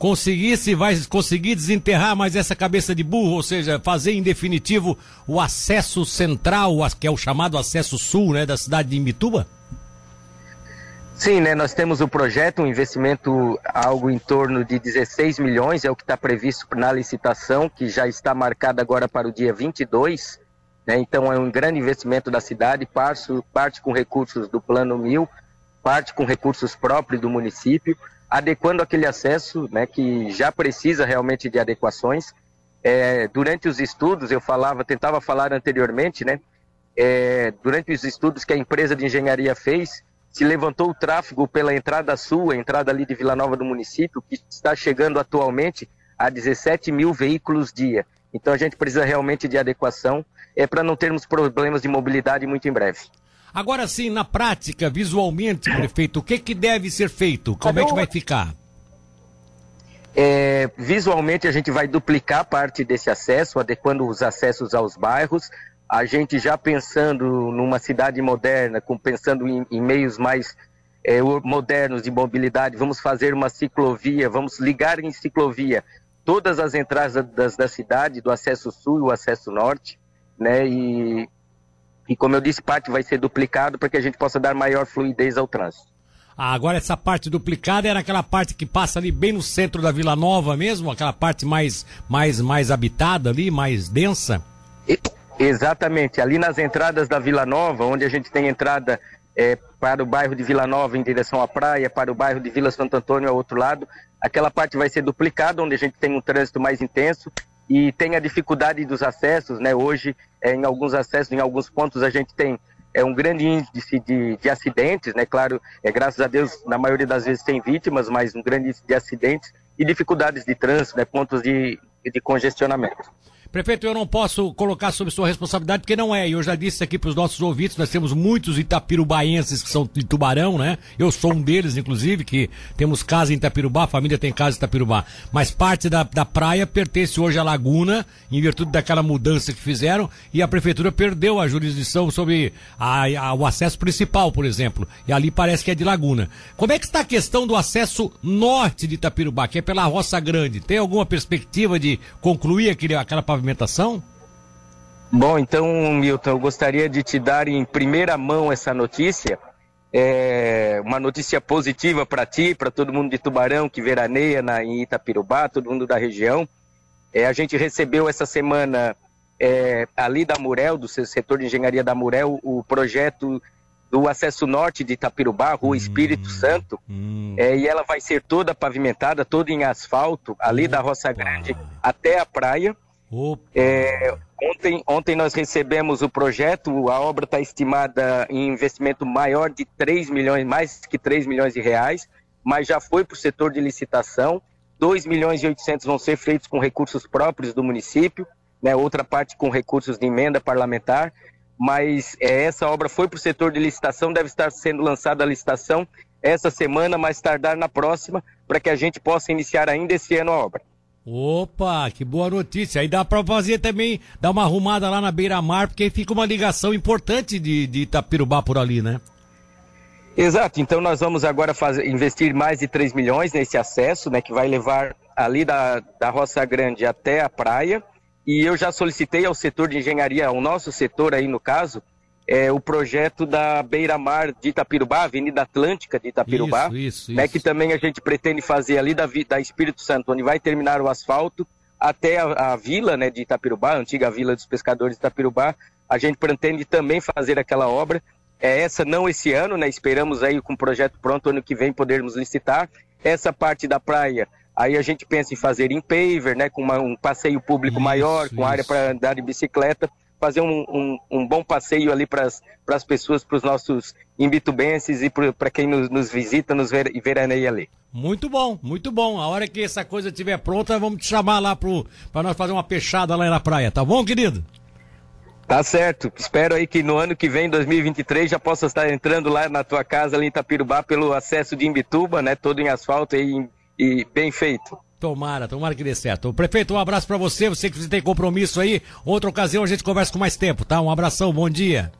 conseguir se vai conseguir desenterrar mais essa cabeça de burro, ou seja, fazer em definitivo o acesso central, que é o chamado acesso sul, né, da cidade de Imbituba? Sim, né? Nós temos o projeto, um investimento algo em torno de 16 milhões, é o que está previsto na licitação, que já está marcada agora para o dia 22. Né? Então é um grande investimento da cidade, parte, parte com recursos do Plano Mil, parte com recursos próprios do município, adequando aquele acesso, né, que já precisa realmente de adequações. É, durante os estudos, eu falava, tentava falar anteriormente, né? É, durante os estudos que a empresa de engenharia fez, se levantou o tráfego pela entrada sul, a entrada ali de Vila Nova do município, que está chegando atualmente a 17 mil veículos dia. Então a gente precisa realmente de adequação é para não termos problemas de mobilidade muito em breve. Agora sim, na prática, visualmente, prefeito, o que, que deve ser feito? Como é que vai ficar? É, visualmente a gente vai duplicar parte desse acesso, adequando os acessos aos bairros, a gente já pensando numa cidade moderna, com, pensando em, em meios mais é, modernos de mobilidade, vamos fazer uma ciclovia, vamos ligar em ciclovia todas as entradas das, da cidade, do acesso sul e o acesso norte, né? E, e como eu disse, parte vai ser duplicado para que a gente possa dar maior fluidez ao trânsito. Ah, agora essa parte duplicada era aquela parte que passa ali bem no centro da Vila Nova mesmo, aquela parte mais mais mais habitada ali, mais densa. Exatamente, ali nas entradas da Vila Nova, onde a gente tem entrada é, para o bairro de Vila Nova em direção à praia, para o bairro de Vila Santo Antônio ao outro lado, aquela parte vai ser duplicada, onde a gente tem um trânsito mais intenso e tem a dificuldade dos acessos, né? Hoje, é, em alguns acessos, em alguns pontos, a gente tem é um grande índice de, de acidentes, né? Claro, é, graças a Deus, na maioria das vezes tem vítimas, mas um grande índice de acidentes e dificuldades de trânsito, né? Pontos de, de congestionamento. Prefeito, eu não posso colocar sob sua responsabilidade, porque não é. Eu já disse aqui para os nossos ouvintes, nós temos muitos itapirubaenses que são de Tubarão, né? Eu sou um deles, inclusive, que temos casa em Itapirubá, a família tem casa em Itapirubá. Mas parte da, da praia pertence hoje à Laguna, em virtude daquela mudança que fizeram, e a prefeitura perdeu a jurisdição sobre a, a, o acesso principal, por exemplo. E ali parece que é de Laguna. Como é que está a questão do acesso norte de Itapirubá, que é pela Roça Grande? Tem alguma perspectiva de concluir aquele, aquela pavimentação? Bom, então, Milton, eu gostaria de te dar em primeira mão essa notícia. É uma notícia positiva para ti, para todo mundo de Tubarão que veraneia na, em Itapirubá, todo mundo da região. É, a gente recebeu essa semana é, ali da Murel, do setor de engenharia da Murel, o projeto do acesso norte de Itapirubá, Rua Espírito hum, Santo, hum. É, e ela vai ser toda pavimentada, toda em asfalto, ali Opa. da Roça Grande até a praia. É, ontem, ontem nós recebemos o projeto, a obra está estimada em investimento maior de 3 milhões, mais que 3 milhões de reais, mas já foi para o setor de licitação. 2 milhões e 800 vão ser feitos com recursos próprios do município, né, outra parte com recursos de emenda parlamentar, mas é, essa obra foi para o setor de licitação, deve estar sendo lançada a licitação essa semana, mais tardar na próxima, para que a gente possa iniciar ainda esse ano a obra. Opa, que boa notícia. Aí dá pra fazer também, dar uma arrumada lá na beira-mar, porque aí fica uma ligação importante de, de Itapirubá por ali, né? Exato, então nós vamos agora fazer, investir mais de 3 milhões nesse acesso, né, que vai levar ali da, da Roça Grande até a praia. E eu já solicitei ao setor de engenharia, ao nosso setor aí no caso, é, o projeto da beira-mar de Itapirubá, Avenida Atlântica de Itapirubá, isso, isso, né, isso. que também a gente pretende fazer ali da, da Espírito Santo, onde vai terminar o asfalto, até a, a vila né, de Itapirubá, a antiga vila dos pescadores de Itapirubá, a gente pretende também fazer aquela obra. É essa não esse ano, né? Esperamos aí com o projeto pronto ano que vem podermos licitar. Essa parte da praia, aí a gente pensa em fazer em paver, né? Com uma, um passeio público isso, maior, com área para andar de bicicleta fazer um, um, um bom passeio ali para as pessoas, para os nossos imbitubenses e para quem nos, nos, visita, nos ver, e veraneia ali. Muito bom, muito bom. A hora que essa coisa estiver pronta, vamos te chamar lá para nós fazer uma peixada lá na praia, tá bom, querido? Tá certo. Espero aí que no ano que vem, 2023, já possa estar entrando lá na tua casa ali em Itapirubá pelo acesso de Imbituba, né? Todo em asfalto e, e bem feito. Tomara, tomara que dê certo. Prefeito, um abraço para você, você que tem compromisso aí. Outra ocasião a gente conversa com mais tempo, tá? Um abração, bom dia.